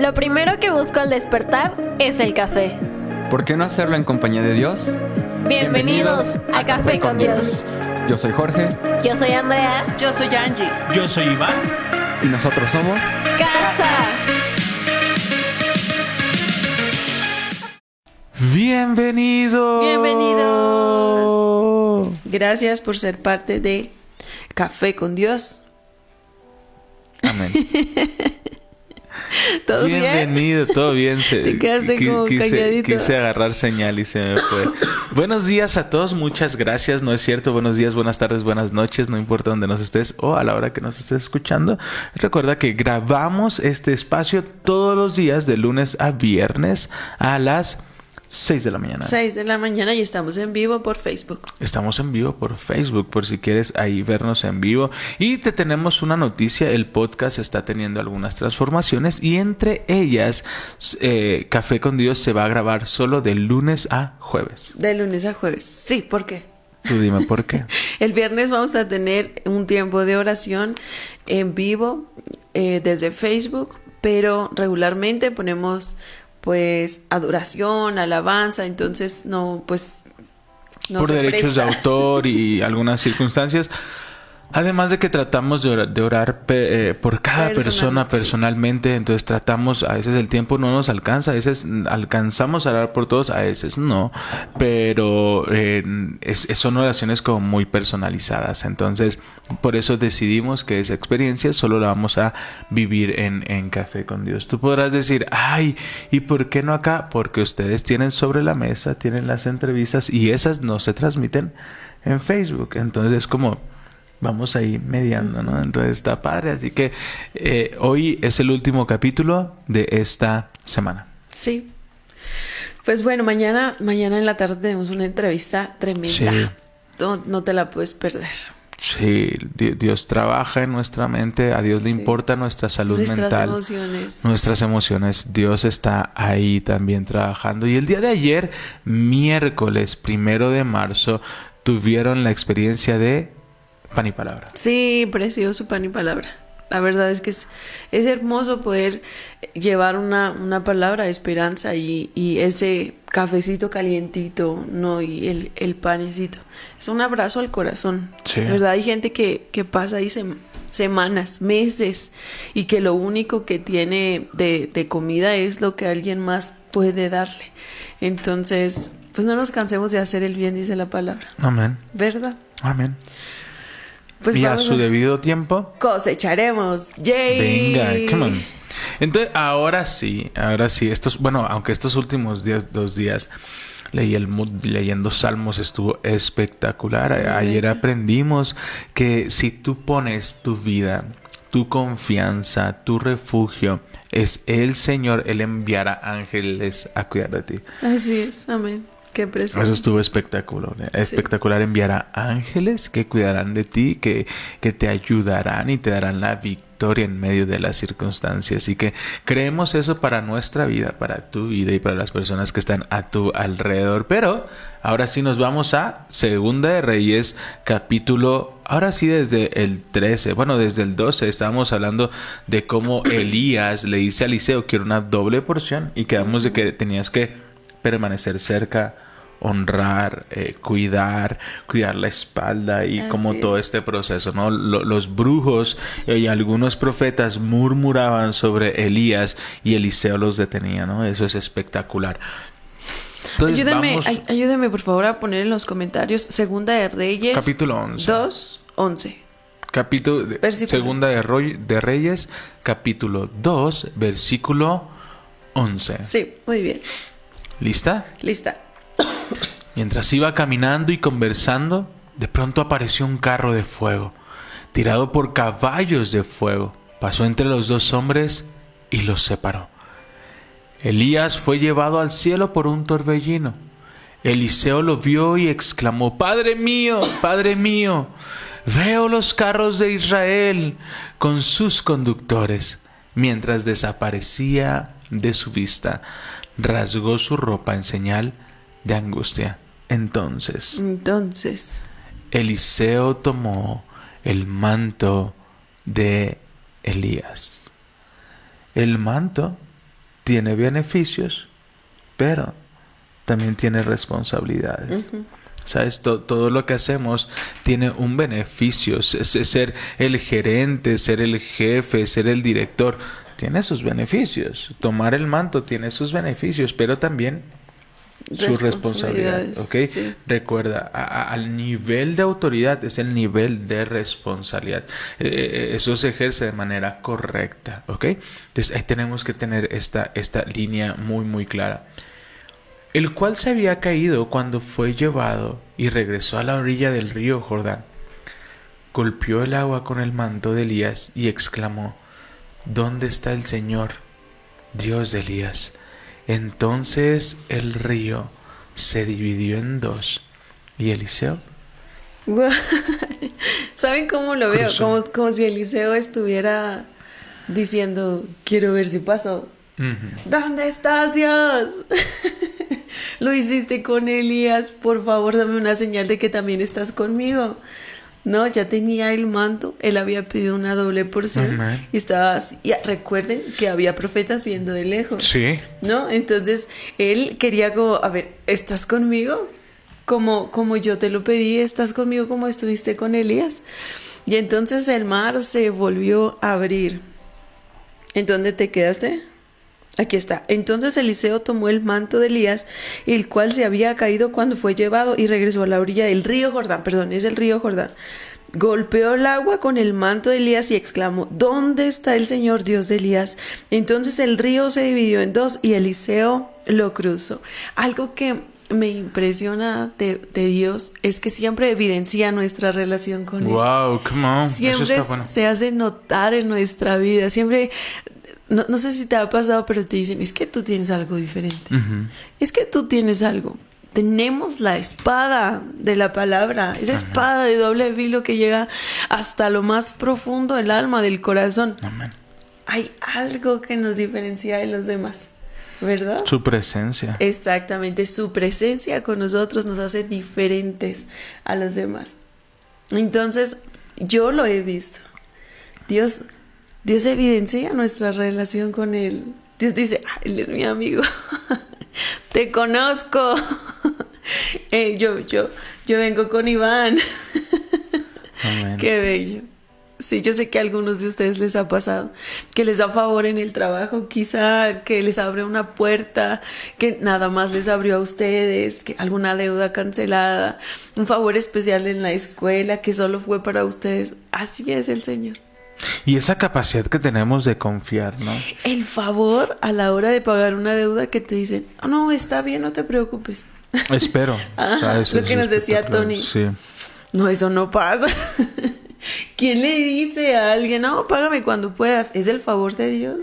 Lo primero que busco al despertar es el café. ¿Por qué no hacerlo en compañía de Dios? Bienvenidos, a, Café con Dios. Yo soy Jorge Yo soy Andrea. Yo soy Angie. Yo soy Iván. y nosotros somos Casa. Bienvenidos. Bienvenidos. Gracias por ser parte de Café con Dios. Amén. ¿Todo bien? Bienvenido, todo bien. Se- Te quedaste como quise, calladito. quise agarrar señal y se me fue. Buenos días a todos, muchas gracias. No es cierto, buenos días, buenas tardes, buenas noches, no importa dónde nos estés o a la hora que nos estés escuchando. Recuerda que grabamos este espacio todos los días, de lunes a viernes, a las 6 de la mañana. 6 de la mañana y estamos en vivo por Facebook. Estamos en vivo por Facebook, por si quieres ahí vernos en vivo. Y te tenemos una noticia, el podcast está teniendo algunas transformaciones y entre ellas eh, Café con Dios se va a grabar solo de lunes a jueves. De lunes a jueves. Sí, ¿por qué? Tú dime por qué. El viernes vamos a tener un tiempo de oración en vivo eh, desde Facebook, pero regularmente ponemos pues adoración, alabanza, entonces no, pues no por derechos de autor y algunas circunstancias. Además de que tratamos de orar, de orar pe- eh, por cada persona Personalmente, sí. entonces tratamos, a veces el tiempo no nos alcanza, a veces alcanzamos a orar por todos, a veces no, pero eh, es- es- son oraciones como muy personalizadas, entonces por eso decidimos que esa experiencia solo la vamos a vivir en, en Café con Dios. Tú podrás decir, ay, ¿y por qué no acá? Porque ustedes tienen sobre la mesa, tienen las entrevistas y esas no se transmiten en Facebook, entonces es como vamos ahí mediando, ¿no? Entonces está padre. Así que eh, hoy es el último capítulo de esta semana. Sí. Pues bueno, mañana, mañana en la tarde tenemos una entrevista tremenda. Sí. No, no te la puedes perder. Sí, Di- Dios trabaja en nuestra mente, a Dios le Sí. importa nuestra salud Nuestras mental. emociones. Nuestras emociones, Dios está ahí también trabajando. Y el día de ayer, miércoles primero de marzo, tuvieron la experiencia de pan y palabra. Sí, precioso pan y palabra. La verdad es que es, es hermoso poder llevar una, una palabra de esperanza y, y ese cafecito calientito, ¿no? Y el, el panecito. Es un abrazo al corazón. Sí. Verdad hay gente que, que pasa ahí sem- semanas, meses, y que lo único que tiene de, de comida es lo que alguien más puede darle. Entonces, pues no nos cansemos de hacer el bien, dice la palabra. Amén. ¿Verdad? Amén. Pues y a su debido tiempo. cosecharemos. ¡Yay! Venga, come on. Entonces, ahora sí, ahora sí. Estos, bueno, aunque estos últimos días, dos días leí el mood leyendo salmos estuvo espectacular. Ayer aprendimos que si tú pones tu vida, tu confianza, tu refugio, es el Señor, Él enviará ángeles a cuidar de ti. Así es, amén. Qué precioso. Eso estuvo espectacular. Espectacular. Enviará ángeles que cuidarán de ti, que, que te ayudarán y te darán la victoria en medio de las circunstancias. Y que creemos eso para nuestra vida, para tu vida y para las personas que están a tu alrededor. Pero ahora sí nos vamos a Segunda de Reyes, capítulo. Ahora sí, desde el 13, bueno, desde el 12, estábamos hablando de cómo Elías le dice a Eliseo que era una doble porción y quedamos de que tenías que permanecer cerca, honrar, eh, cuidar, cuidar la espalda y Así como todo este proceso, ¿no? Lo- los brujos y algunos profetas murmuraban sobre Elías y Eliseo los detenía, ¿no? Eso es espectacular. Entonces, ayúdame, vamos- ay- ayúdame por favor a poner en los comentarios Segunda de Reyes capítulo 11. 2, 11. Capítulo Versículo. Segunda de, Roy- de Reyes, capítulo 2, versículo 11. Sí, muy bien. ¿Lista? Lista. Mientras iba caminando y conversando, de pronto apareció un carro de fuego, tirado por caballos de fuego. Pasó entre los dos hombres y los separó. Elías fue llevado al cielo por un torbellino. Eliseo lo vio y exclamó, Padre mío, Padre mío, veo los carros de Israel con sus conductores. Mientras desaparecía de su vista, rasgó su ropa en señal de angustia. Entonces, Entonces, Eliseo tomó el manto de Elías. El manto tiene beneficios, pero también tiene responsabilidades. ¿Sabes? todo lo que hacemos tiene un beneficio. ser el gerente, ser el jefe, ser el director, tiene sus beneficios. Tomar el manto tiene sus beneficios, pero también su responsabilidad. ¿Ok? Recuerda, al nivel de autoridad es el nivel de responsabilidad. Eh, eh, eso se ejerce de manera correcta. ¿Ok? Entonces ahí tenemos que tener esta, esta línea muy, muy clara el cual se había caído cuando fue llevado y regresó a la orilla del río Jordán. Golpeó el agua con el manto de Elías y exclamó, ¿Dónde está el Señor, Dios de Elías? Entonces el río se dividió en dos. ¿Y Eliseo? ¿Saben cómo lo veo? Como, como, si Eliseo estuviera diciendo, quiero ver si pasó. ¿Dónde estás, Dios? Lo hiciste con Elías, por favor dame una señal de que también estás conmigo. No, ya tenía el manto, él había pedido una doble porción y estaba y recuerden que había profetas viendo de lejos. Sí. ¿No? Entonces, él quería como, a ver, ¿estás conmigo? Como como yo te lo pedí, ¿estás conmigo como estuviste con Elías? Y entonces el mar se volvió a abrir. ¿En dónde te quedaste? Aquí está. Entonces Eliseo tomó el manto de Elías, el cual se había caído cuando fue llevado, y regresó a la orilla del río Jordán. Perdón, es el río Jordán. Golpeó el agua con el manto de Elías y exclamó, ¿Dónde está el Señor Dios de Elías? Entonces el río se dividió en dos y Eliseo lo cruzó. Algo que me impresiona de, Dios es que siempre evidencia nuestra relación con Él. Wow, come on. Siempre se hace notar en nuestra vida. Siempre no, no, sé si te ha pasado, pero te dicen, es que tú tienes algo diferente. Es que tú tienes algo. Tenemos la espada de la palabra, esa espada de doble filo que llega hasta lo más profundo del alma, del corazón. Hay algo que nos diferencia de los demás, ¿verdad? Su presencia. Exactamente, su presencia con nosotros nos hace diferentes a los demás. Entonces, yo lo he visto. Dios Dios evidencia nuestra relación con Él. Dios dice, Él es mi amigo, te conozco. yo, yo, yo vengo con Iván. Qué bello. Sí, yo sé que a algunos de ustedes les ha pasado, que les da favor en el trabajo, quizá que les abre una puerta, que nada más les abrió a ustedes, que alguna deuda cancelada, un favor especial en la escuela que solo fue para ustedes. Así es el Señor. Y esa capacidad que tenemos de confiar, ¿no? El favor a la hora de pagar una deuda que te dicen, oh, no, está bien, no te preocupes. Espero. lo que nos decía Tony. Sí. No, eso no pasa. ¿Quién le dice a alguien, no, págame cuando puedas? Es el favor de Dios.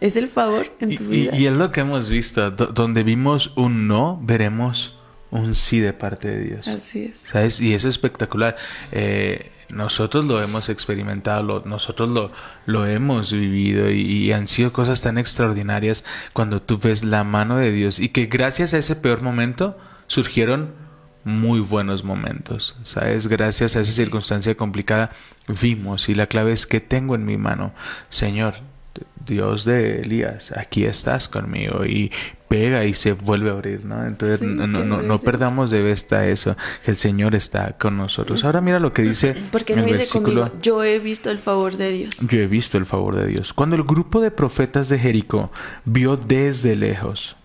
Es el favor en tu vida. Y, es lo que hemos visto. donde vimos un no, veremos un sí de parte de Dios. Así es. ¿Sabes? Y eso es espectacular. Eh, nosotros lo hemos experimentado, nosotros lo, lo hemos vivido y, han sido cosas tan extraordinarias cuando tú ves la mano de Dios y que gracias a ese peor momento surgieron muy buenos momentos, ¿sabes? Gracias a esa circunstancia complicada vimos y la clave es que tengo en mi mano, Señor, Dios de Elías, aquí estás conmigo y pega y se vuelve a abrir, ¿no? Entonces no, no, no, perdamos de vista eso, que el Señor está con nosotros. Ahora mira lo que dice. Porque no dice conmigo, yo he visto el favor de Dios. Yo he visto el favor de Dios. Cuando el grupo de profetas de Jericó vio desde lejos,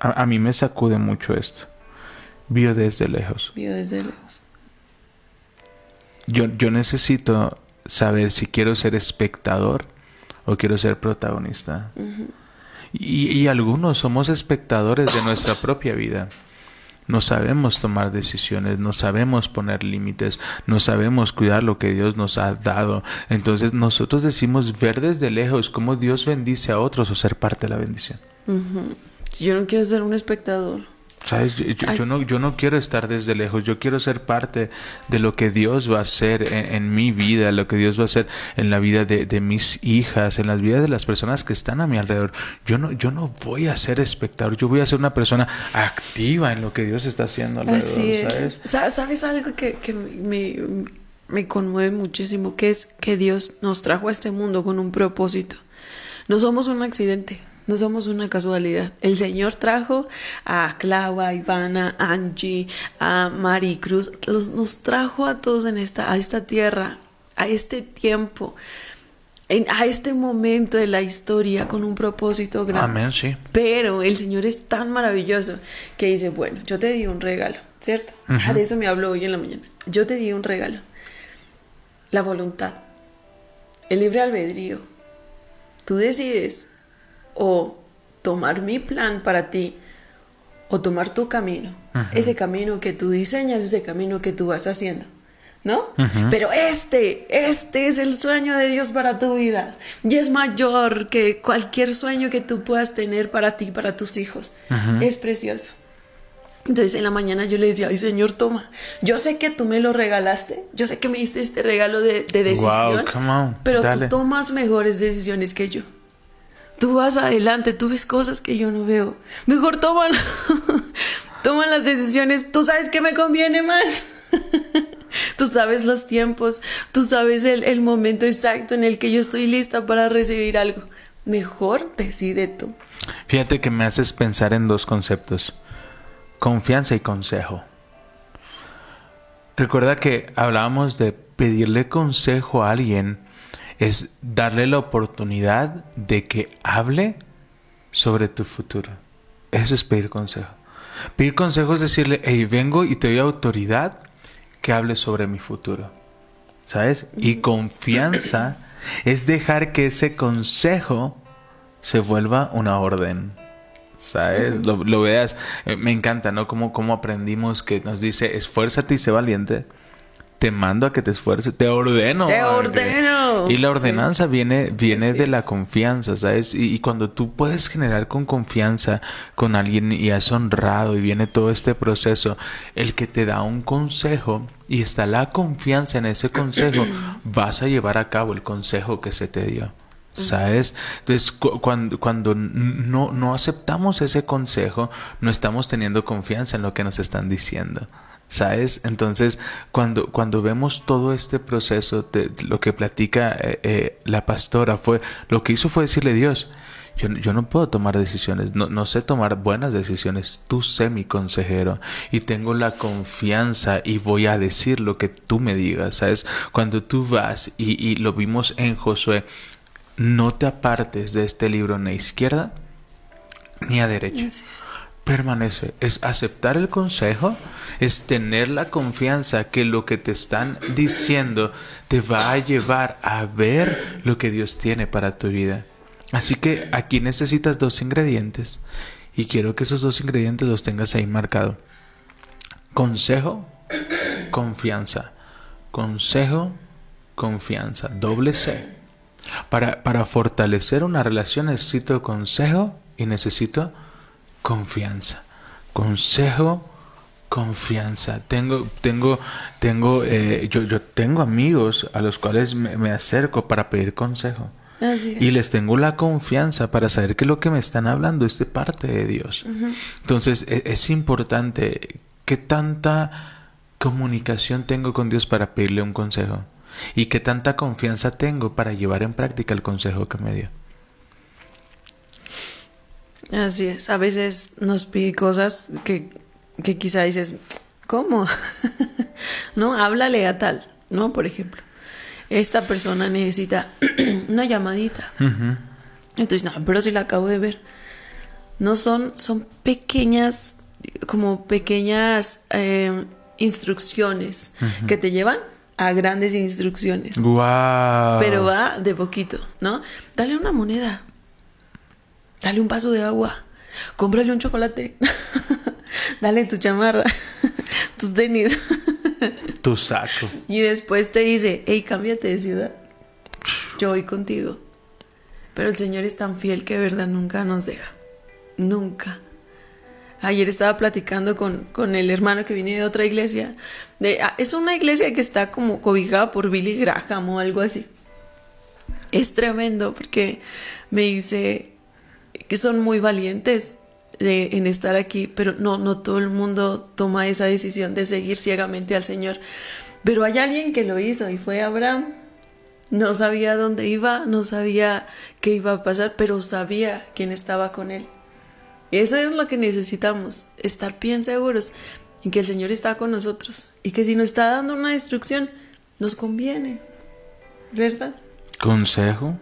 a, a mí me sacude mucho esto. Vio desde lejos. Vio desde lejos. Yo, yo necesito saber si quiero ser espectador o quiero ser protagonista. y, algunos somos espectadores de nuestra propia vida. No sabemos tomar decisiones, no sabemos poner límites, no sabemos cuidar lo que Dios nos ha dado. Entonces nosotros decimos ver desde lejos cómo Dios bendice a otros o ser parte de la bendición. Yo no quiero ser un espectador. ¿Sabes? Yo, no, yo no quiero estar desde lejos, yo quiero ser parte de lo que Dios va a hacer en, mi vida, lo que Dios va a hacer en la vida de, mis hijas, en las vidas de las personas que están a mi alrededor. Yo no, yo no voy a ser espectador, yo voy a ser una persona activa en lo que Dios está haciendo alrededor, ¿sabes? ¿Sabes algo que, que me, me conmueve muchísimo? Que es que Dios nos trajo a este mundo con un propósito. No somos un accidente, no somos una casualidad. El Señor trajo a Clau, a Ivana, a Angie, a Maricruz, los, nos trajo a todos en esta, a esta tierra, a este tiempo, en, a este momento de la historia con un propósito grande. Amén, sí. Pero el Señor es tan maravilloso que dice, bueno, yo te di un regalo, ¿cierto? Ah, de eso me habló hoy en la mañana. Yo te di un regalo. La voluntad, el libre albedrío. Tú decides o tomar mi plan para ti o tomar tu camino. Ese camino que tú diseñas, ese camino que tú vas haciendo. ¿No? Pero este, este es el sueño de Dios para tu vida. Y es mayor que cualquier sueño que tú puedas tener para ti, para tus hijos. Es precioso. Entonces en la mañana yo le decía, ay Señor, toma, yo sé que tú me lo regalaste, yo sé que me diste este regalo de, decisión, pero tú tomas mejores decisiones que yo. Tú vas adelante, tú ves cosas que yo no veo. Mejor toman, toman las decisiones, tú sabes que me conviene más. Tú sabes los tiempos, tú sabes el, el momento exacto en el que yo estoy lista para recibir algo. Mejor decide tú. Fíjate que me haces pensar en dos conceptos confianza y consejo. Recuerda que hablábamos de pedirle consejo a alguien, es darle la oportunidad de que hable sobre tu futuro. Eso es pedir consejo. Pedir consejo es decirle, hey, vengo y te doy autoridad que hable sobre mi futuro. ¿Sabes? Y confianza es dejar que ese consejo se vuelva una orden. ¿sabes? Lo, veas, eh, me encanta, ¿no? Como, como aprendimos que nos dice, esfuérzate y sé valiente. Te mando a que te esfuerces, te ordeno. Te ordeno. Y la ordenanza viene, viene de la confianza, ¿sabes? Y, y, cuando tú puedes generar con confianza con alguien y has honrado y viene todo este proceso, el que te da un consejo y está la confianza en ese consejo, vas a llevar a cabo el consejo que se te dio. ¿Sabes? Entonces, cuando, cuando no, no aceptamos ese consejo, no estamos teniendo confianza en lo que nos están diciendo. ¿Sabes? Entonces, cuando, cuando vemos todo este proceso, de, lo que platica eh, eh, la pastora fue, lo que hizo fue decirle Dios, yo, yo, no puedo tomar decisiones, no, no, sé tomar buenas decisiones, tú sé mi consejero y tengo la confianza y voy a decir lo que tú me digas, ¿sabes? Cuando tú vas y, y lo vimos en Josué, no te apartes de este libro ni a izquierda ni a derecha. Permanece. Es aceptar el consejo, es tener la confianza que lo que te están diciendo te va a llevar a ver lo que Dios tiene para tu vida. Así que aquí necesitas dos ingredientes y quiero que esos dos ingredientes los tengas ahí marcado. Consejo, confianza. Consejo, confianza. Doble C. Para, para fortalecer una relación necesito consejo y necesito confianza. Consejo, confianza. Tengo, tengo, tengo, eh, yo, yo tengo amigos a los cuales me, acerco para pedir consejo. Y les tengo la confianza para saber que lo que me están hablando es de parte de Dios. Entonces es, es importante que tanta comunicación tengo con Dios para pedirle un consejo y qué tanta confianza tengo para llevar en práctica el consejo que me dio. Así es, a veces nos pide cosas que, que quizá dices, ¿cómo? no, háblale a tal, ¿no? Por ejemplo, esta persona necesita una llamadita. Entonces, no, pero si la acabo de ver. No son, son pequeñas, como pequeñas eh, instrucciones que te llevan a grandes instrucciones. Wow. Pero va de poquito, ¿no? Dale una moneda. Dale un vaso de agua. Cómprale un chocolate. Dale tu chamarra. tus tenis. tu saco. Y después te dice, hey, cámbiate de ciudad. Yo voy contigo. Pero el Señor es tan fiel que de verdad nunca nos deja. Nunca. Ayer estaba platicando con, con el hermano que viene de otra iglesia. De, ah, es una iglesia que está como cobijada por Billy Graham o algo así. Es tremendo porque me dice que son muy valientes de, en estar aquí, pero no, no todo el mundo toma esa decisión de seguir ciegamente al Señor. Pero hay alguien que lo hizo y fue Abraham. No sabía dónde iba, no sabía qué iba a pasar, pero sabía quién estaba con él. Eso es lo que necesitamos, estar bien seguros en que el Señor está con nosotros y que si nos está dando una instrucción, nos conviene, ¿verdad? Consejo,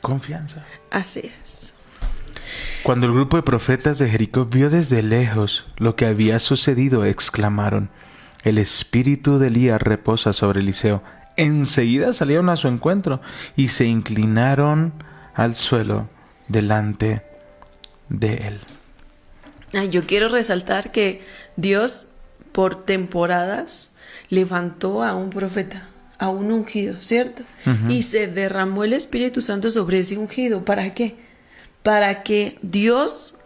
confianza. Así es. Cuando el grupo de profetas de Jericó vio desde lejos lo que había sucedido, exclamaron, el espíritu de Elías reposa sobre Eliseo. Enseguida salieron a su encuentro y se inclinaron al suelo delante de él. Ay, yo quiero resaltar que Dios por temporadas levantó a un profeta, a un ungido, ¿cierto? Y se derramó el Espíritu Santo sobre ese ungido. ¿Para qué? Para que Dios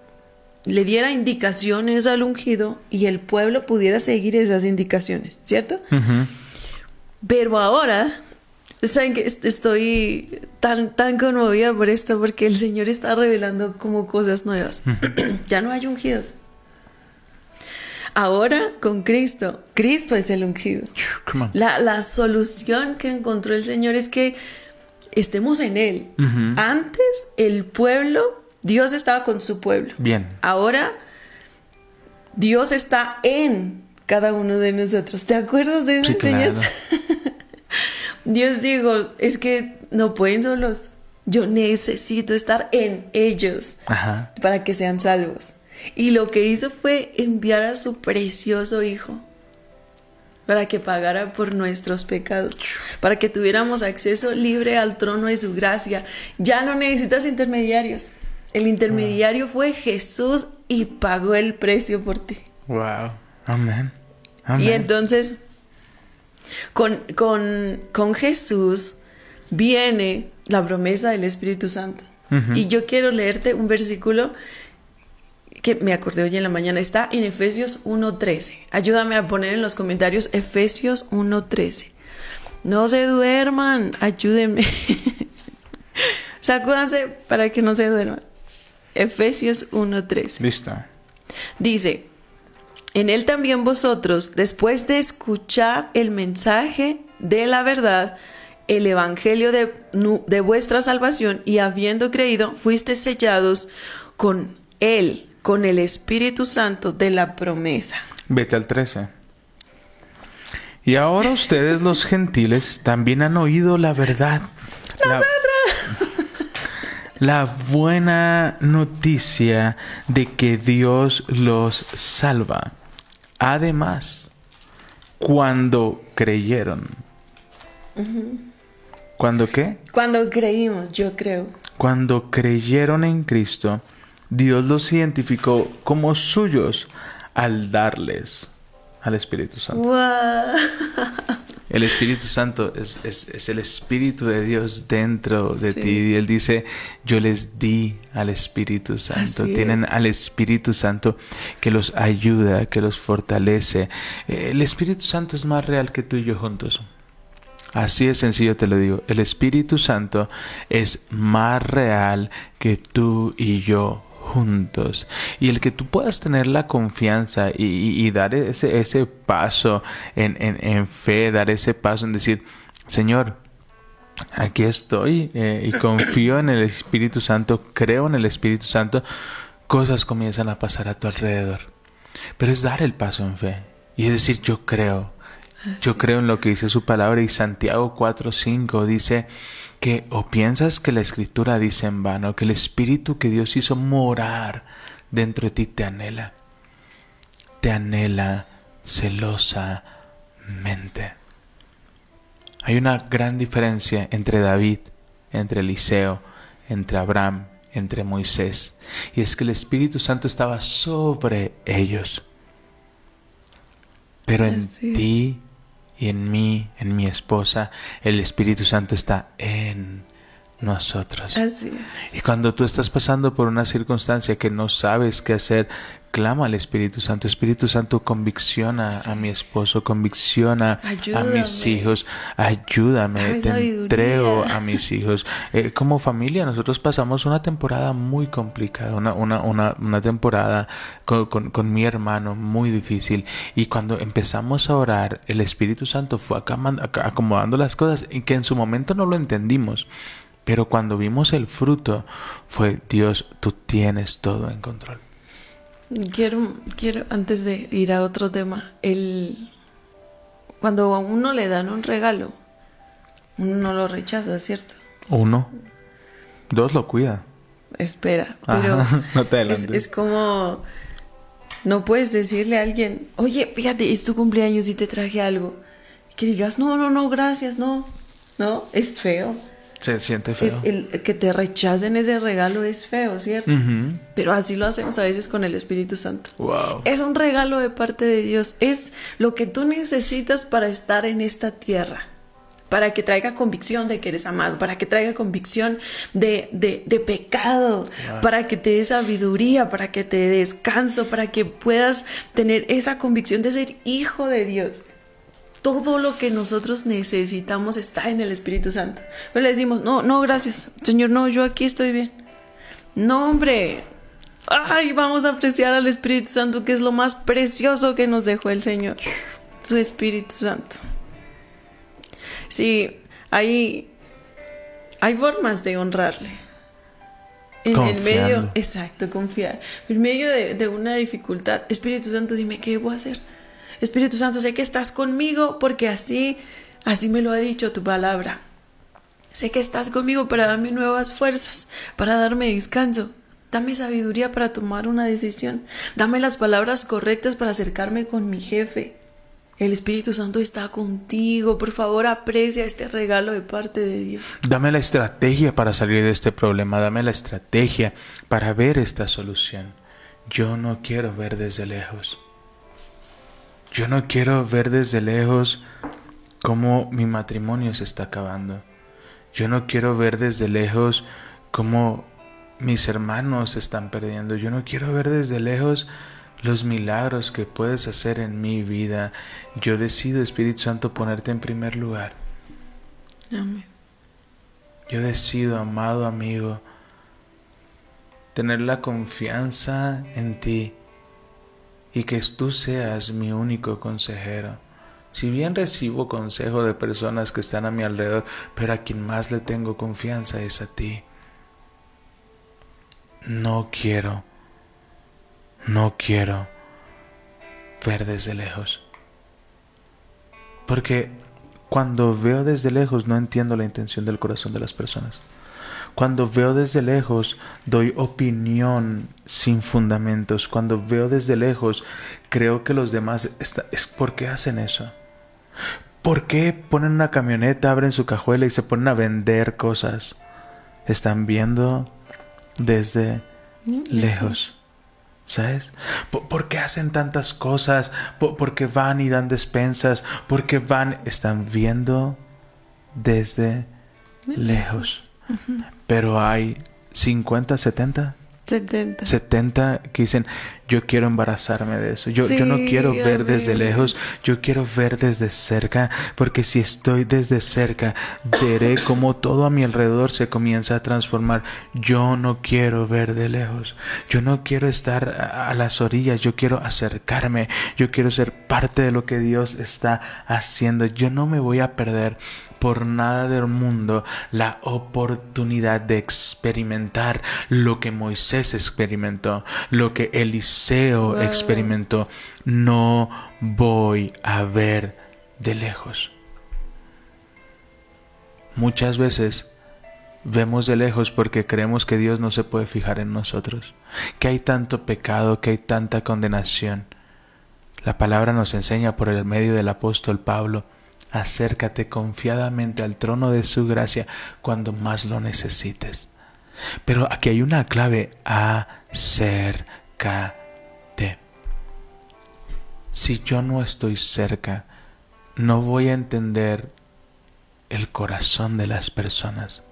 le diera indicaciones al ungido y el pueblo pudiera seguir esas indicaciones, ¿cierto? Pero ahora, saben que estoy tan, tan conmovida por esto porque el Señor está revelando como cosas nuevas. ya no hay ungidos. Ahora con Cristo, Cristo es el ungido. La, la, solución que encontró el Señor es que estemos en Él. Antes el pueblo, Dios estaba con su pueblo. Bien. Ahora Dios está en cada uno de nosotros. ¿Te acuerdas de esa Sí, enseñanza? claro. Dios dijo, es que no pueden solos. Yo necesito estar en ellos Ajá. para que sean salvos. Y lo que hizo fue enviar a su precioso Hijo para que pagara por nuestros pecados, para que tuviéramos acceso libre al trono de su gracia. Ya no necesitas intermediarios. El intermediario fue Jesús y pagó el precio por ti. Wow. Amén. Amén. Y entonces, con, con, con Jesús viene la promesa del Espíritu Santo. Y yo quiero leerte un versículo que me acordé hoy en la mañana. Está en Efesios 1.13. Ayúdame a poner en los comentarios Efesios 1.13. No se duerman, ayúdenme. Sacúdanse para que no se duerman. Efesios 1.13. Listo. Dice, en él también vosotros, después de escuchar el mensaje de la verdad, el evangelio de, de vuestra salvación, y habiendo creído, fuisteis sellados con él, con el Espíritu Santo de la promesa. Vete al 13. Y ahora ustedes los gentiles también han oído la verdad. La, la buena noticia de que Dios los salva. Además, cuando creyeron. ¿Cuándo qué? Cuando creímos, yo creo. Cuando creyeron en Cristo, Dios los identificó como suyos al darles al Espíritu Santo. El Espíritu Santo es, es- es el Espíritu de Dios dentro de Sí. ti. Y Él dice, yo les di al Espíritu Santo. Así Tienen es. al Espíritu Santo que los ayuda, que los fortalece. Eh, El Espíritu Santo es más real que tú y yo juntos. Así de sencillo te lo digo. El Espíritu Santo es más real que tú y yo juntos. Y el que tú puedas tener la confianza y, y- y dar ese, ese paso en, en- en fe, dar ese paso en decir, Señor, aquí estoy eh, y confío en el Espíritu Santo, creo en el Espíritu Santo, cosas comienzan a pasar a tu alrededor. Pero es dar el paso en fe. Y es decir, yo creo. Yo creo en lo que dice su palabra y Santiago 4:5 dice que o piensas que la escritura dice en vano, que el espíritu que Dios hizo morar dentro de ti te anhela. Te anhela celosamente. Hay una gran diferencia entre David, entre Eliseo, entre Abraham, entre Moisés, y es que el Espíritu Santo estaba sobre ellos. Pero en ti y en mí, en mi esposa, el Espíritu Santo está en nosotros. Así es. Y cuando tú estás pasando por una circunstancia que no sabes qué hacer, clama al Espíritu Santo. Espíritu Santo, convicciona a mi esposo, convicciona a mis hijos, ayúdame, Dame te sabiduría. entrego a mis hijos. Eh, como familia, nosotros pasamos una temporada muy complicada, una, una, una, una temporada con, con- con mi hermano muy difícil. Y cuando empezamos a orar, el Espíritu Santo fue acomodando las cosas y que en su momento no lo entendimos. Pero cuando vimos el fruto, fue Dios, tú tienes todo en control. Quiero, quiero, antes de ir a otro tema, el cuando a uno le dan un regalo, uno no lo rechaza, ¿cierto? Uno. Dos lo cuida. Espera, pero Ajá, no te es como no puedes decirle a alguien, oye, fíjate, es tu cumpleaños y te traje algo. Que digas, no, no, no, gracias, no. No, es feo. Se siente feo. Es el que te rechacen ese regalo es feo, ¿cierto? Pero así lo hacemos a veces con el Espíritu Santo. Wow. Es un regalo de parte de Dios. Es lo que tú necesitas para estar en esta tierra. Para que traiga convicción de que eres amado. Para que traiga convicción de, de, de pecado. Para que te dé sabiduría. Para que te dé descanso. Para que puedas tener esa convicción de ser hijo de Dios. Todo lo que nosotros necesitamos está en el Espíritu Santo. No le decimos, no, no, gracias. Señor, no, yo aquí estoy bien. No, hombre. Ay, vamos a apreciar al Espíritu Santo, que es lo más precioso que nos dejó el Señor. Su Espíritu Santo. Sí, hay, hay formas de honrarle. En el medio, exacto, confiar. En medio de, de una dificultad, Espíritu Santo, dime qué debo hacer. Espíritu Santo, sé que estás conmigo porque así, así me lo ha dicho tu palabra. Sé que estás conmigo para darme nuevas fuerzas, para darme descanso. Dame sabiduría para tomar una decisión. Dame las palabras correctas para acercarme con mi jefe. El Espíritu Santo está contigo. Por favor, aprecia este regalo de parte de Dios. Dame la estrategia para salir de este problema. Dame la estrategia para ver esta solución. Yo no quiero ver desde lejos. Yo no quiero ver desde lejos cómo mi matrimonio se está acabando. Yo no quiero ver desde lejos cómo mis hermanos se están perdiendo. Yo no quiero ver desde lejos los milagros que puedes hacer en mi vida. Yo decido, Espíritu Santo, ponerte en primer lugar. Amén. Yo decido, amado amigo, tener la confianza en ti y que tú seas mi único consejero. Si bien recibo consejo de personas que están a mi alrededor, pero a quien más le tengo confianza es a ti. No quiero, no quiero ver desde lejos. Porque cuando veo desde lejos no entiendo la intención del corazón de las personas. Cuando veo desde lejos doy opinión sin fundamentos. Cuando veo desde lejos creo que los demás... está- es ¿Por qué hacen eso? ¿Por qué ponen una camioneta, abren su cajuela y se ponen a vender cosas? Están viendo desde lejos. ¿Sabes? ¿Por, por qué hacen tantas cosas? ¿Por, por qué van y dan despensas? ¿Por qué van? Están viendo desde lejos. Pero hay 50, 70, 70. 70 que dicen, yo quiero embarazarme de eso. Yo, yo no quiero ver desde lejos, yo quiero ver desde cerca, porque si estoy desde cerca, veré cómo todo a mi alrededor se comienza a transformar. Yo no quiero ver de lejos, yo no quiero estar a, a las orillas, yo quiero acercarme, yo quiero ser parte de lo que Dios está haciendo. Yo no me voy a perder por nada del mundo la oportunidad de experimentar lo que Moisés experimentó, lo que Eliseo Wow. experimentó. No voy a ver de lejos. Muchas veces vemos de lejos porque creemos que Dios no se puede fijar en nosotros, que hay tanto pecado, que hay tanta condenación. La palabra nos enseña por el medio del apóstol Pablo, acércate confiadamente al trono de su gracia cuando más lo necesites. Pero aquí hay una clave, acércate. Si yo no estoy cerca, no voy a entender el corazón de las personas.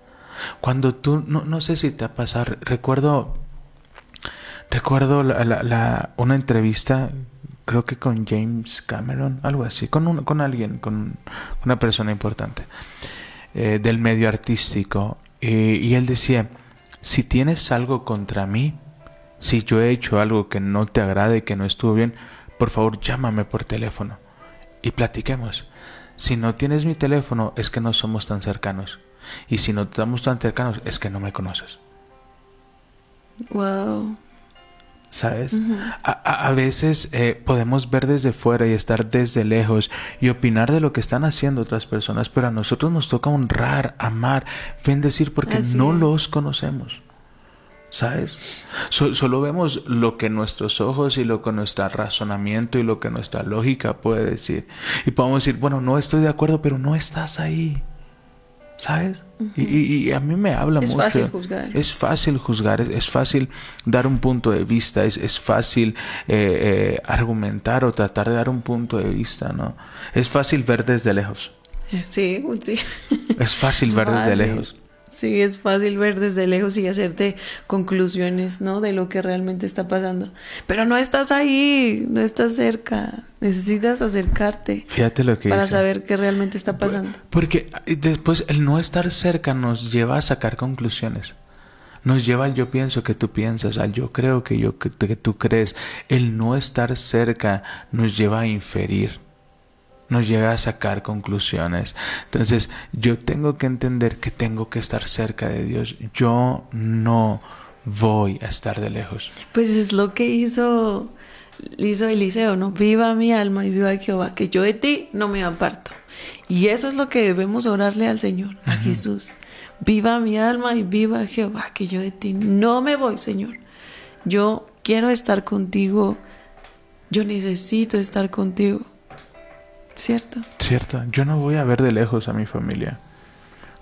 Cuando tú, no, no sé si te ha pasado, recuerdo recuerdo una entrevista, creo que con James Cameron, algo así, con, un- con alguien, con una persona importante eh, del medio artístico. Y, y él decía, si tienes algo contra mí, si yo he hecho algo que no te agrade, que no estuvo bien, por favor llámame por teléfono y platiquemos. Si no tienes mi teléfono es que no somos tan cercanos. Y si no estamos tan cercanos es que no me conoces. Wow. ¿Sabes? a, a- a veces eh, podemos ver desde fuera y estar desde lejos y opinar de lo que están haciendo otras personas, pero a nosotros nos toca honrar, amar, bendecir porque Así no es. los conocemos. ¿Sabes? So- solo vemos lo que nuestros ojos y lo que nuestro razonamiento y lo que nuestra lógica puede decir. Y podemos decir, bueno, no estoy de acuerdo, pero no estás ahí. ¿Sabes? y, y- y a mí me habla Es mucho. fácil juzgar. Es fácil juzgar, es, es fácil dar un punto de vista, es, es fácil eh, eh, argumentar o tratar de dar un punto de vista, ¿no? Es fácil ver desde lejos. Sí, sí. Es fácil Es ver desde lejos. Sí, es fácil ver desde lejos y hacerte conclusiones, ¿no? De lo que realmente está pasando. Pero no estás ahí, no estás cerca. Necesitas acercarte Fíjate lo que para dice. saber qué realmente está pasando. Porque eh, después el no estar cerca nos lleva a sacar conclusiones. Nos lleva al yo pienso que tú piensas, al yo creo que yo que, que tú crees. El no estar cerca nos lleva a inferir. Nos llega a sacar conclusiones. Entonces, yo tengo que entender que tengo que estar cerca de Dios. Yo no voy a estar de lejos. Pues es lo que hizo, hizo Eliseo, ¿no? Viva mi alma y viva Jehová, que yo de ti no me aparto. Y eso es lo que debemos orarle al Señor, a Jesús. Viva mi alma y viva Jehová, que yo de ti no me voy, Señor. Yo quiero estar contigo. Yo necesito estar contigo. ¿Cierto? Cierto, yo no voy a ver de lejos a mi familia.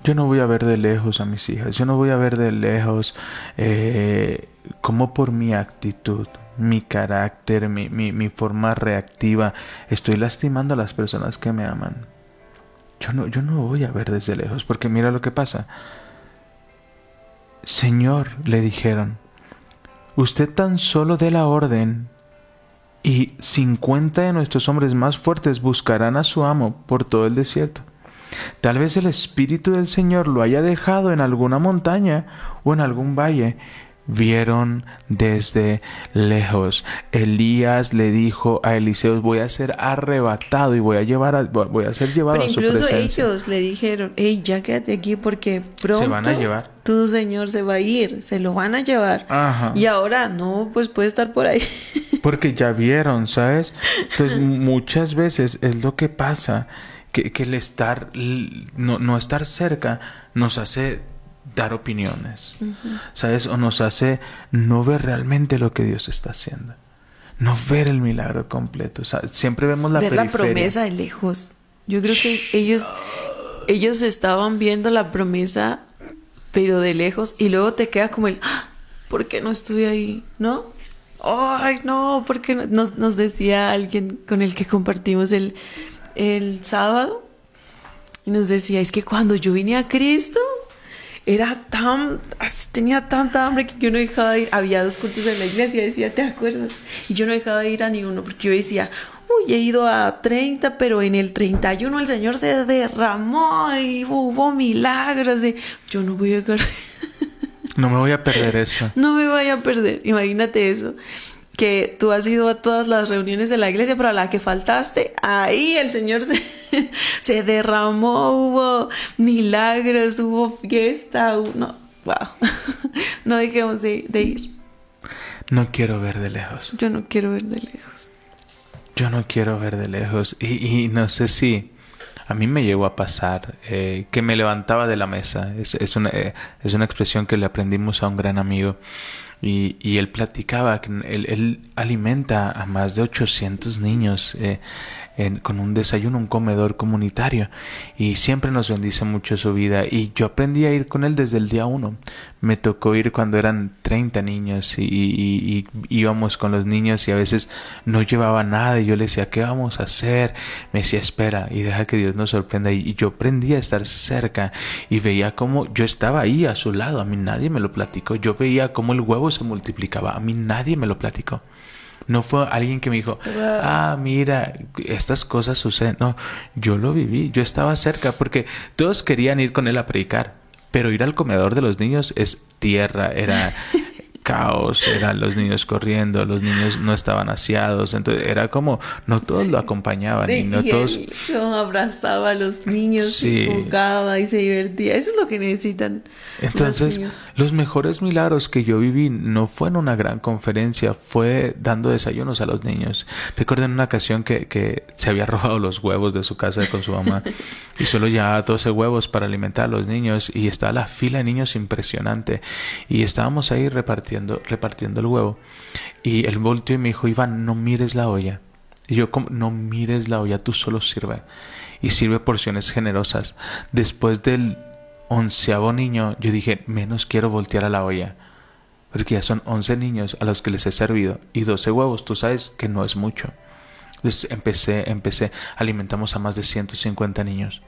Yo no voy a ver de lejos a mis hijas. Yo no voy a ver de lejos eh, como por mi actitud, mi carácter, mi, mi, mi forma reactiva, estoy lastimando a las personas que me aman. Yo no, yo no voy a ver desde lejos, porque mira lo que pasa. Señor, le dijeron, usted tan solo dé la orden y cincuenta de nuestros hombres más fuertes buscarán a su amo por todo el desierto. Tal vez el Espíritu del Señor lo haya dejado en alguna montaña o en algún valle. Vieron desde lejos. Elías le dijo a Eliseo, voy a ser arrebatado y voy a llevar a- voy a ser llevado Pero a su incluso ellos le dijeron, hey, ya quédate aquí porque pronto Se van a llevar. tu Señor se va a ir, se lo van a llevar. Ajá. Y ahora, no, pues puede estar por ahí. Porque ya vieron, ¿sabes? Entonces muchas veces es lo que pasa, que, que el estar, no, no estar cerca nos hace dar opiniones, ¿sabes? O nos hace no ver realmente lo que Dios está haciendo. No ver el milagro completo. O sea, siempre vemos la Ver la promesa de lejos. Yo creo que ellos, ellos estaban viendo la promesa, pero de lejos, y luego te queda como el, "Ah, ¿por qué no estuve ahí? ¿No? Ay, no, porque nos, nos decía alguien con el que compartimos el, el sábado, y nos decía, es que cuando yo vine a Cristo, era tan, tenía tanta hambre que yo no dejaba de ir. Había dos cultos en la iglesia, decía, ¿te acuerdas? Y yo no dejaba de ir a ni uno, porque yo decía, uy, he ido a 30, pero en el 31 el Señor se derramó y hubo milagros. y yo no voy a. No me voy a perder eso. No me vaya a perder. Imagínate eso. Que tú has ido a todas las reuniones de la iglesia, pero a la que faltaste, ahí el Señor se, se derramó, hubo milagros, hubo fiesta, hubo- no, wow. No dejemos de, de ir. No quiero ver de lejos. Yo no quiero ver de lejos. Yo no quiero ver de lejos. Y, y no sé si a mí me llegó a pasar eh, que me levantaba de la mesa. Es, es, una, eh, es una expresión que le aprendimos a un gran amigo. Y, y él platicaba que él, él alimenta a más de 800 niños eh, con un desayuno, un comedor comunitario. Y siempre nos bendice mucho su vida. Y yo aprendí a ir con él desde el día uno. Me tocó ir cuando eran 30 niños y, íbamos con los niños y a veces no llevaba nada y yo le decía, ¿qué vamos a hacer? Me decía, espera y deja que Dios nos sorprenda. Y, y yo aprendí a estar cerca y veía cómo yo estaba ahí a su lado. A mí nadie me lo platicó. Yo veía cómo el huevo se multiplicaba. A mí nadie me lo platicó. No fue alguien que me dijo, ah, mira, estas cosas suceden. No, yo lo viví, yo estaba cerca porque todos querían ir con él a predicar, pero ir al comedor de los niños es tierra, era caos, eran los niños corriendo, los niños no estaban aseados, entonces era como, no todos lo acompañaban y no todos... Abrazaba a los niños, y jugaba y se divertía, eso es lo que necesitan. Entonces, los, mejores milagros que yo viví no fue en una gran conferencia, fue dando desayunos a los niños. Recuerdo en una ocasión que, que se había robado los huevos de su casa con su mamá y solo llevaba 12 huevos para alimentar a los niños y estaba la fila de niños impresionante y estábamos ahí repartiendo repartiendo, el huevo. Y él volteó y me dijo, Iván, no mires la olla. Y yo, como, no mires la olla, tú solo sirve. Y sirve porciones generosas. Después del onceavo niño, yo dije, menos quiero voltear a la olla. Porque ya son once niños a los que les he servido. Y doce huevos, tú sabes que no es mucho. Entonces empecé, empecé, alimentamos a más de 150 niños.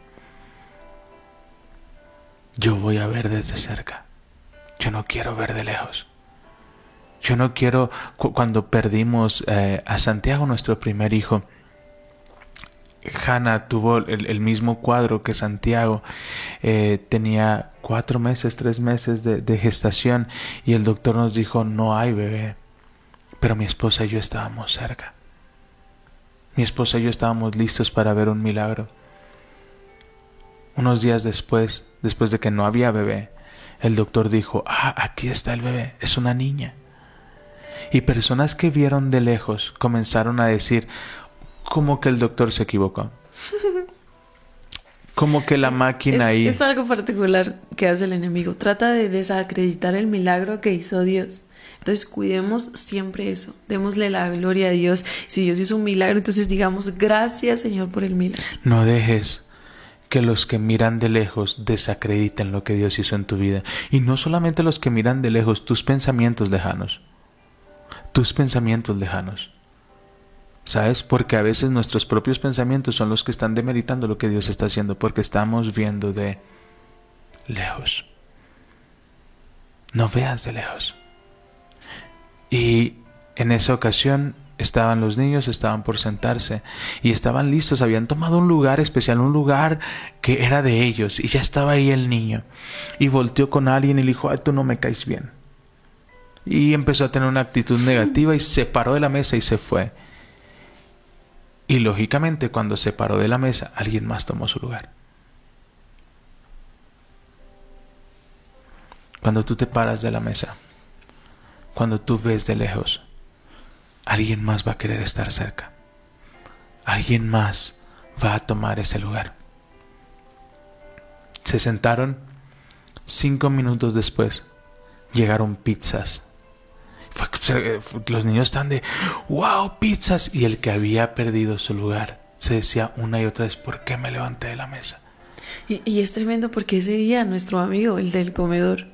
Yo voy a ver desde cerca. Yo no quiero ver de lejos. Yo no quiero, cuando perdimos eh, a Santiago, nuestro primer hijo, Hannah tuvo el, mismo cuadro que Santiago. Eh, tenía cuatro meses, tres meses de, de, gestación y el doctor nos dijo no hay bebé. Pero mi esposa y yo estábamos cerca. Mi esposa y yo estábamos listos para ver un milagro. Unos días después, después de que no había bebé, el doctor dijo, ah, aquí está el bebé, es una niña. Y personas que vieron de lejos comenzaron a decir, como que el doctor se equivocó. Como que la máquina ahí... Es algo particular que hace el enemigo. Trata de desacreditar el milagro que hizo Dios. Entonces cuidemos siempre eso. Démosle la gloria a Dios. Si Dios hizo un milagro, entonces digamos gracias Señor por el milagro. No dejes que los que miran de lejos desacrediten lo que Dios hizo en tu vida. Y no solamente los que miran de lejos, tus pensamientos lejanos tus pensamientos lejanos. ¿Sabes? Porque a veces nuestros propios pensamientos son los que están demeritando lo que Dios está haciendo porque estamos viendo de lejos. No veas de lejos. Y en esa ocasión estaban los niños, estaban por sentarse y estaban listos, habían tomado un lugar especial, un lugar que era de ellos y ya estaba ahí el niño. Y volteó con alguien y le dijo, ay, tú no me caes bien y empezó a tener una actitud negativa y se paró de la mesa y se fue. Y lógicamente cuando se paró de la mesa, alguien más tomó su lugar. Cuando tú te paras de la mesa, cuando tú ves de lejos, alguien más va a querer estar cerca. Alguien más va a tomar ese lugar. Se sentaron cinco minutos después. Llegaron pizzas los niños están de, wow, pizzas. Y el que había perdido su lugar se decía una y otra vez, ¿por qué me levanté de la mesa? Y, es tremendo porque ese día nuestro amigo, el del comedor,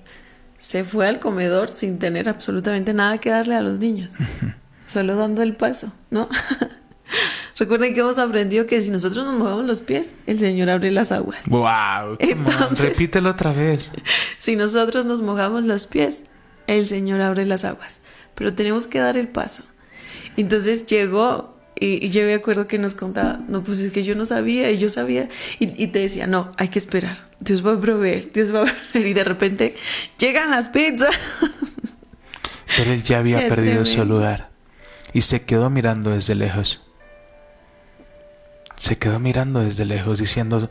se fue al comedor sin tener absolutamente nada que darle a los niños, solo dando el paso, ¿no? Recuerden que hemos aprendido que si nosotros nos mojamos los pies, el Señor abre las aguas. ¡Wow! repítelo otra vez. Si nosotros nos mojamos los pies, el Señor abre las aguas pero tenemos que dar el paso. Entonces llegó y, yo me acuerdo que nos contaba, no, pues es que yo no sabía y yo sabía, y, te decía, no, hay que esperar, Dios va a proveer, Dios va a proveer, y de repente llegan las pizzas. Pero él ya había perdido su lugar y se quedó mirando desde lejos. Se quedó mirando desde lejos diciendo,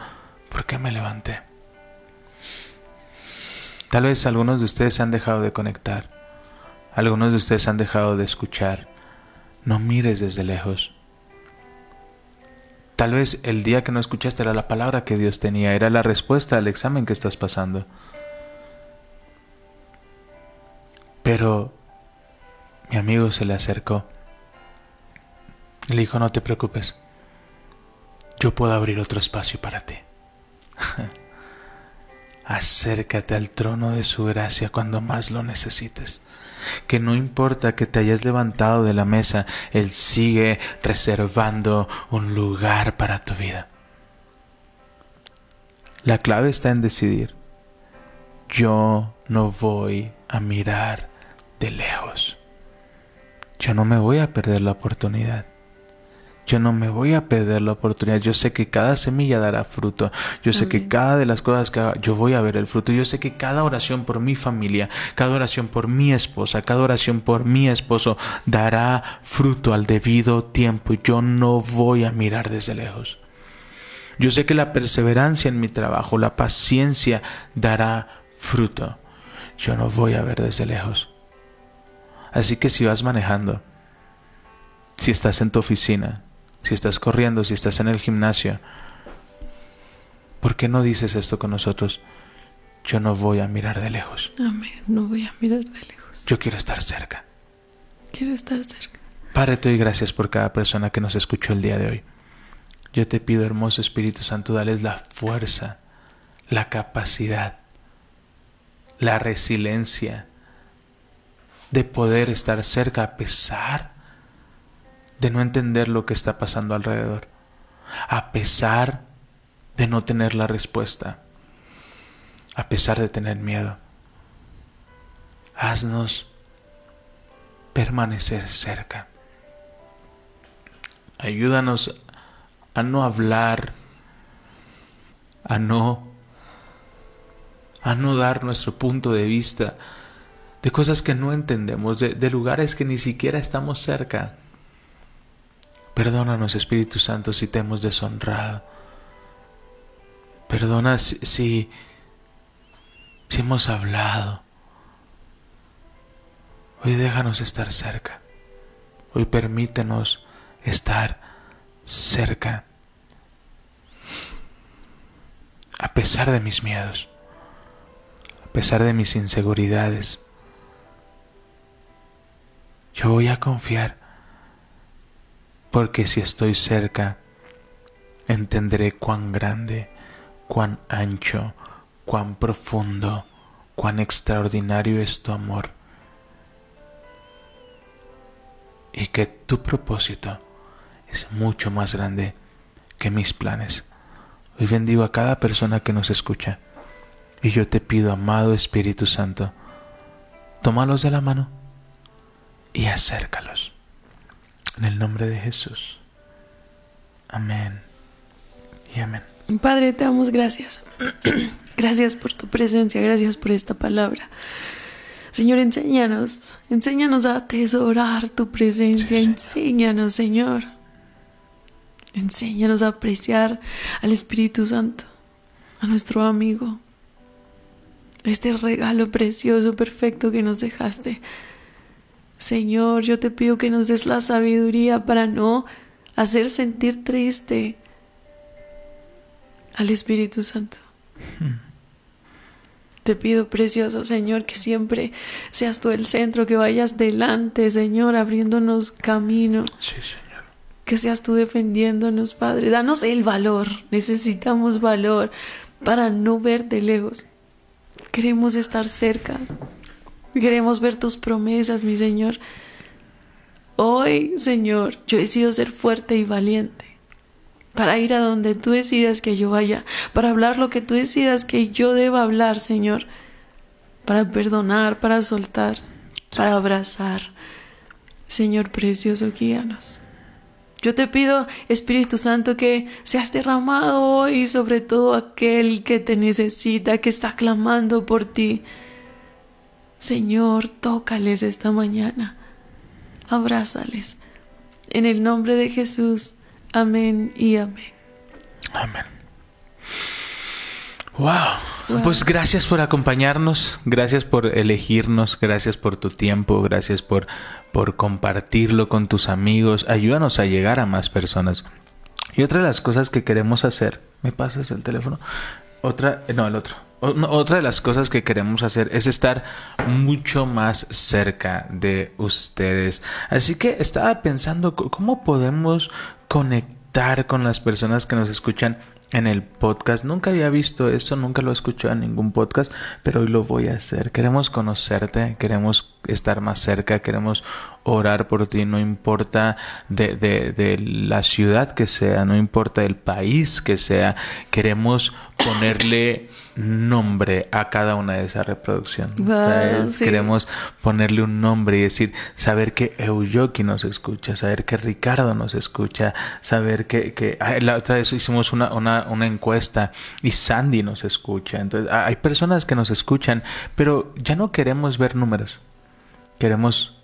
¿por qué me levanté? Tal vez algunos de ustedes han dejado de conectar algunos de ustedes han dejado de escuchar. No mires desde lejos. Tal vez el día que no escuchaste era la palabra que Dios tenía, era la respuesta al examen que estás pasando. Pero mi amigo se le acercó. Le dijo, no te preocupes, yo puedo abrir otro espacio para ti. Acércate al trono de su gracia cuando más lo necesites que no importa que te hayas levantado de la mesa, Él sigue reservando un lugar para tu vida. La clave está en decidir, yo no voy a mirar de lejos. Yo no me voy a perder la oportunidad. Yo no me voy a perder la oportunidad. Yo sé que cada semilla dará fruto. Yo sé que cada de las cosas que haga, yo voy a ver el fruto. Yo sé que cada oración por mi familia, cada oración por mi esposa, cada oración por mi esposo dará fruto al debido tiempo. Yo no voy a mirar desde lejos. Yo sé que la perseverancia en mi trabajo, la paciencia dará fruto. Yo no voy a ver desde lejos. Así que si vas manejando, si estás en tu oficina, si estás corriendo, si estás en el gimnasio, ¿por qué no dices esto con nosotros? Yo no voy a mirar de lejos. Amén, no voy a mirar de lejos. Yo quiero estar cerca. Quiero estar cerca. Padre, te doy gracias por cada persona que nos escuchó el día de hoy. Yo te pido, hermoso Espíritu Santo, dales la fuerza, la capacidad, la resiliencia de poder estar cerca a pesar de no entender lo que está pasando alrededor, a pesar de no tener la respuesta, a pesar de tener miedo. Haznos permanecer cerca. Ayúdanos a no hablar, a no a no dar nuestro punto de vista de cosas que no entendemos, de, de, lugares que ni siquiera estamos cerca. Perdónanos, Espíritu Santo, si te hemos deshonrado. Perdona si, si, si hemos hablado. Hoy déjanos estar cerca. Hoy permítenos estar cerca. A pesar de mis miedos, a pesar de mis inseguridades, yo voy a confiar, porque si estoy cerca, entenderé cuán grande, cuán ancho, cuán profundo, cuán extraordinario es tu amor, y que tu propósito es mucho más grande que mis planes. Hoy bendigo a cada persona que nos escucha. Y yo te pido, amado Espíritu Santo, tómalos de la mano y acércalos. En el nombre de Jesús. Amén. Y amén. Padre, te damos gracias. gracias por tu presencia, gracias por esta palabra. Señor, enséñanos, enséñanos a atesorar tu presencia, sí, enséñanos, Señor. Enséñanos a apreciar al Espíritu Santo, a nuestro amigo, este regalo precioso, perfecto que nos dejaste. Señor, yo te pido que nos des la sabiduría para no hacer sentir triste al Espíritu Santo. Te pido, precioso Señor, que siempre seas tú el centro, que vayas delante, Señor, abriéndonos camino. Sí, Señor. Que seas tú defendiéndonos, Padre. Danos el valor. Necesitamos valor para no ver de lejos. Queremos estar cerca. Queremos ver tus promesas, mi Señor. Hoy, Señor, yo decido ser fuerte y valiente para ir a donde tú decidas que yo vaya, para hablar lo que tú decidas que yo deba hablar, Señor, para perdonar, para soltar, para abrazar. Señor precioso, guíanos. Yo te pido, Espíritu Santo, que seas derramado hoy sobre todo aquel que te necesita, que está clamando por ti. Señor, tócales esta mañana, abrázales. En el nombre de Jesús. Amén y amén. Amén. Wow. wow. Pues gracias por acompañarnos, gracias por elegirnos, gracias por tu tiempo, gracias por, por compartirlo con tus amigos. Ayúdanos a llegar a más personas. Y otra de las cosas que queremos hacer, ¿me pasas el teléfono? Otra, no, el otro. Otra de las cosas que queremos hacer es estar mucho más cerca de ustedes. Así que estaba pensando cómo podemos conectar con las personas que nos escuchan en el podcast. Nunca había visto eso, nunca lo he escuchado en ningún podcast, pero hoy lo voy a hacer. Queremos conocerte, queremos estar más cerca, queremos orar por ti, no importa de, de, de la ciudad que sea, no importa el país que sea, queremos ponerle nombre a cada una de esas reproducciones. Wow, ¿sabes? sí. Queremos ponerle un nombre y decir, saber que Euyoki nos escucha, saber que Ricardo nos escucha, saber que, que la otra vez hicimos una, una, una encuesta y Sandy nos escucha. Entonces, hay personas que nos escuchan, pero ya no queremos ver números, queremos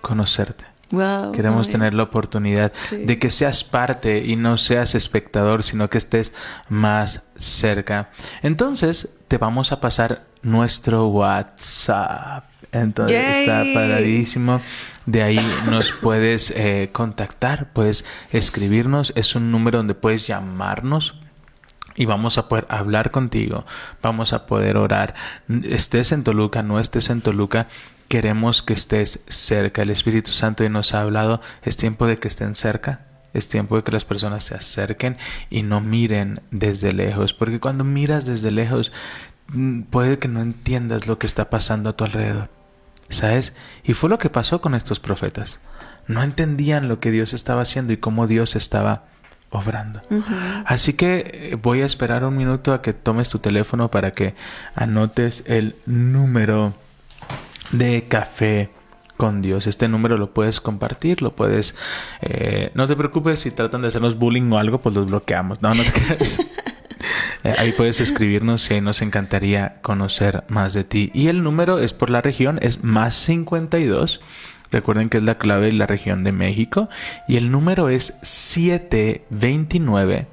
conocerte. Wow, Queremos ay. tener la oportunidad Sí. de que seas parte y no seas espectador, sino que estés más cerca. Entonces, te vamos a pasar nuestro WhatsApp. Entonces, está paradísimo. De ahí nos puedes eh, contactar, puedes escribirnos. Es un número donde puedes llamarnos y vamos a poder hablar contigo, vamos a poder orar. Estés en Toluca, no estés en Toluca, queremos que estés cerca. El Espíritu Santo hoy nos ha hablado, es tiempo de que estén cerca. Es tiempo de que las personas se acerquen y no miren desde lejos, porque cuando miras desde lejos mm, puede que no entiendas lo que está pasando a tu alrededor. ¿Sabes? Y fue lo que pasó con estos profetas. No entendían lo que Dios estaba haciendo y cómo Dios estaba obrando. Así que eh, voy a esperar un minuto a que tomes tu teléfono para que anotes el número de café con Dios. Este número lo puedes compartir, lo puedes... eh, no te preocupes si tratan de hacernos bullying o algo, pues los bloqueamos. No, no te creas. Eh, Ahí puedes escribirnos y ahí nos encantaría conocer más de ti. Y el número es por la región, es más 52. Recuerden que es la clave de la región de México. Y el número es 729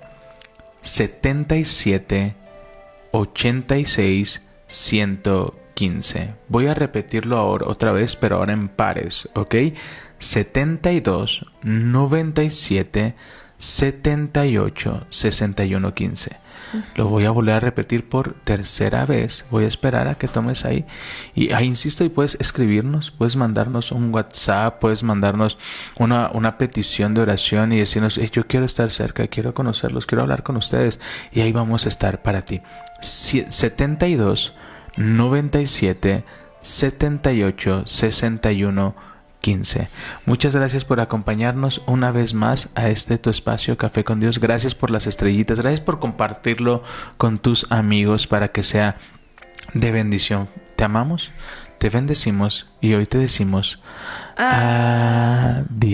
77 86 115. Voy a repetirlo ahora otra vez, pero ahora en pares, ¿ok? 72 97 78 61 15. Lo voy a volver a repetir por tercera vez. Voy a esperar a que tomes ahí. Y ahí insisto, y puedes escribirnos, puedes mandarnos un WhatsApp, puedes mandarnos una, una petición de oración y decirnos, "Hey, yo quiero estar cerca, quiero conocerlos, quiero hablar con ustedes. Y ahí vamos a estar para ti. Sie- 72 97 78 61 15. Muchas gracias por acompañarnos una vez más a este tu espacio Café con Dios. Gracias por las estrellitas. Gracias por compartirlo con tus amigos para que sea de bendición. Te amamos, te bendecimos y hoy te decimos adiós.